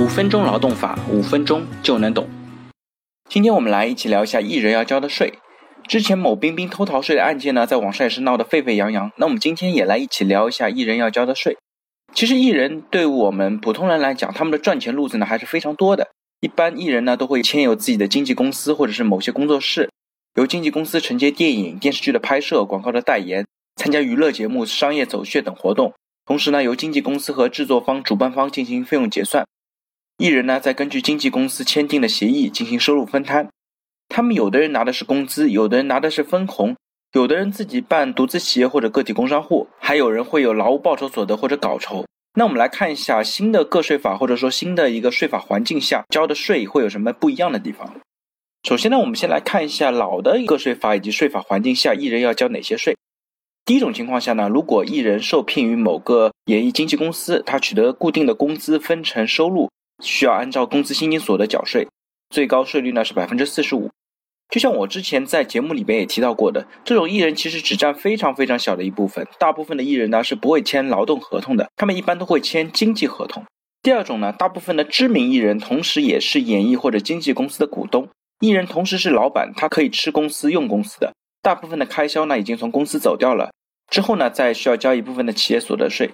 五分钟劳动法，五分钟就能懂。今天我们来一起聊一下艺人要交的税。之前某冰冰偷逃税的案件呢，在网上也是闹得沸沸扬扬。那我们今天也来一起聊一下艺人要交的税。其实艺人对我们普通人来讲，他们的赚钱路子呢还是非常多的。一般艺人呢都会签有自己的经纪公司或者是某些工作室，由经纪公司承接电影、电视剧的拍摄、广告的代言，参加娱乐节目、商业走穴等活动。同时呢，由经纪公司和制作方、主办方进行费用结算。艺人呢再根据经纪公司签订的协议进行收入分摊。他们有的人拿的是工资，有的人拿的是分红，有的人自己办独资企业或者个体工商户，还有人会有劳务报酬所得或者稿酬。那我们来看一下新的个税法或者说新的一个税法环境下交的税会有什么不一样的地方。首先呢，我们先来看一下老的个税法以及税法环境下艺人要交哪些税。第一种情况下呢，如果艺人受聘于某个演艺经纪公司，他取得固定的工资分成收入，需要按照工资薪金所得缴税，最高税率呢是百分之四十五。就像我之前在节目里边也提到过的，这种艺人其实只占非常非常小的一部分，大部分的艺人呢是不会签劳动合同的，他们一般都会签经纪合同。第二种呢，大部分的知名艺人同时也是演艺或者经纪公司的股东，艺人同时是老板，他可以吃公司用公司的，大部分的开销呢已经从公司走掉了。之后呢，再需要交一部分的企业所得税。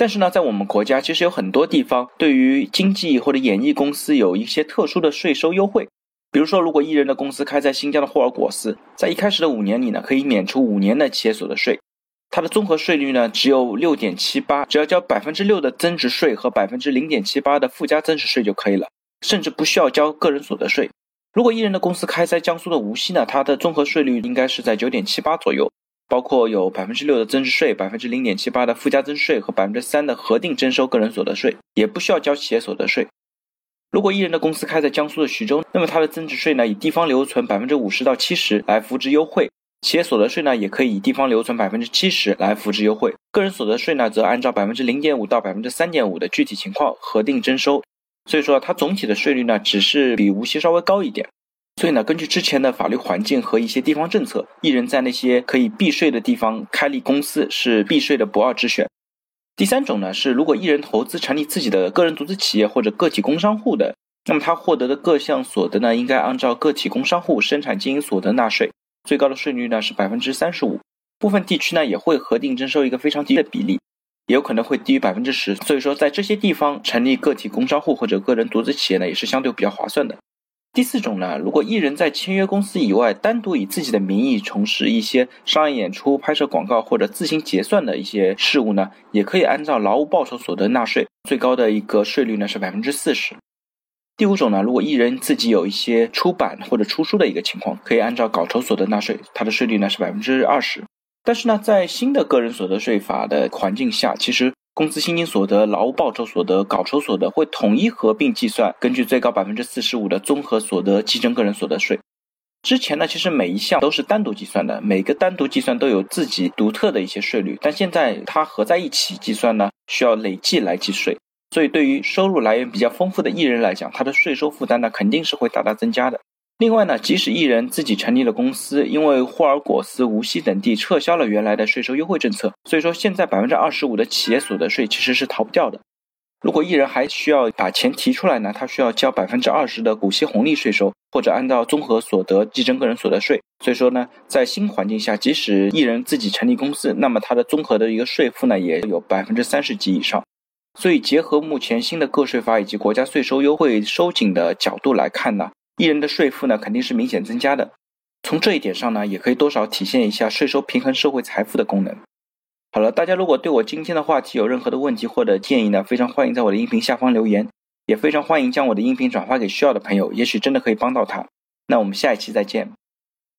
但是呢，在我们国家，其实有很多地方对于经纪或者演艺公司有一些特殊的税收优惠。比如说，如果艺人的公司开在新疆的霍尔果斯，在一开始的五年里呢，可以免除五年的企业所得税。它的综合税率呢，只有六点七八，只要交百分之六的增值税和百分之零点七八的附加增值税就可以了，甚至不需要交个人所得税。如果艺人的公司开在江苏的无锡呢，它的综合税率应该是在九点七八左右。包括有百分之六的增值税、百分之零点七八的附加增值税和百分之三的核定征收个人所得税，也不需要交企业所得税。如果一人的公司开在江苏的徐州，那么它的增值税呢，以地方留存百分之五十到七十来扶植优惠；企业所得税呢，也可以以地方留存百分之七十来扶植优惠；个人所得税呢，则按照百分之零点五到百分之三点五的具体情况核定征收。所以说，它总体的税率呢，只是比无锡稍微高一点。所以呢，根据之前的法律环境和一些地方政策，艺人在那些可以避税的地方开立公司是避税的不二之选。第三种呢是，如果艺人投资成立自己的个人独资企业或者个体工商户的，那么他获得的各项所得呢，应该按照个体工商户生产经营所得纳税，最高的税率呢是百分之三十五，部分地区呢也会核定征收一个非常低的比例，也有可能会低于百分之十。所以说，在这些地方成立个体工商户或者个人独资企业呢，也是相对比较划算的。第四种呢，如果艺人在签约公司以外，单独以自己的名义从事一些商业演出、拍摄广告或者自行结算的一些事务呢，也可以按照劳务报酬所得纳税，最高的一个税率呢是百分之四十。第五种呢，如果艺人自己有一些出版或者出书的一个情况，可以按照稿酬所得纳税，它的税率呢是百分之二十。但是呢，在新的个人所得税法的环境下，其实。工资薪金所得、劳务报酬所得、稿酬所得会统一合并计算，根据最高百分之四十五的综合所得计征个人所得税。之前呢，其实每一项都是单独计算的，每个单独计算都有自己独特的一些税率，但现在它合在一起计算呢，需要累计来计税。所以对于收入来源比较丰富的艺人来讲，他的税收负担呢肯定是会大大增加的。另外呢，即使艺人自己成立了公司，因为霍尔果斯、无锡等地撤销了原来的税收优惠政策，所以说现在百分之二十五的企业所得税其实是逃不掉的。如果艺人还需要把钱提出来呢，他需要交百分之二十的股息红利税收，或者按照综合所得计征个人所得税。所以说呢，在新环境下，即使艺人自己成立公司，那么他的综合的一个税负呢，也有百分之三十及以上。所以结合目前新的个税法以及国家税收优惠收紧的角度来看呢。艺人的税负呢，肯定是明显增加的。从这一点上呢，也可以多少体现一下税收平衡社会财富的功能。好了，大家如果对我今天的话题有任何的问题或者建议呢，非常欢迎在我的音频下方留言，也非常欢迎将我的音频转发给需要的朋友，也许真的可以帮到他。那我们下一期再见。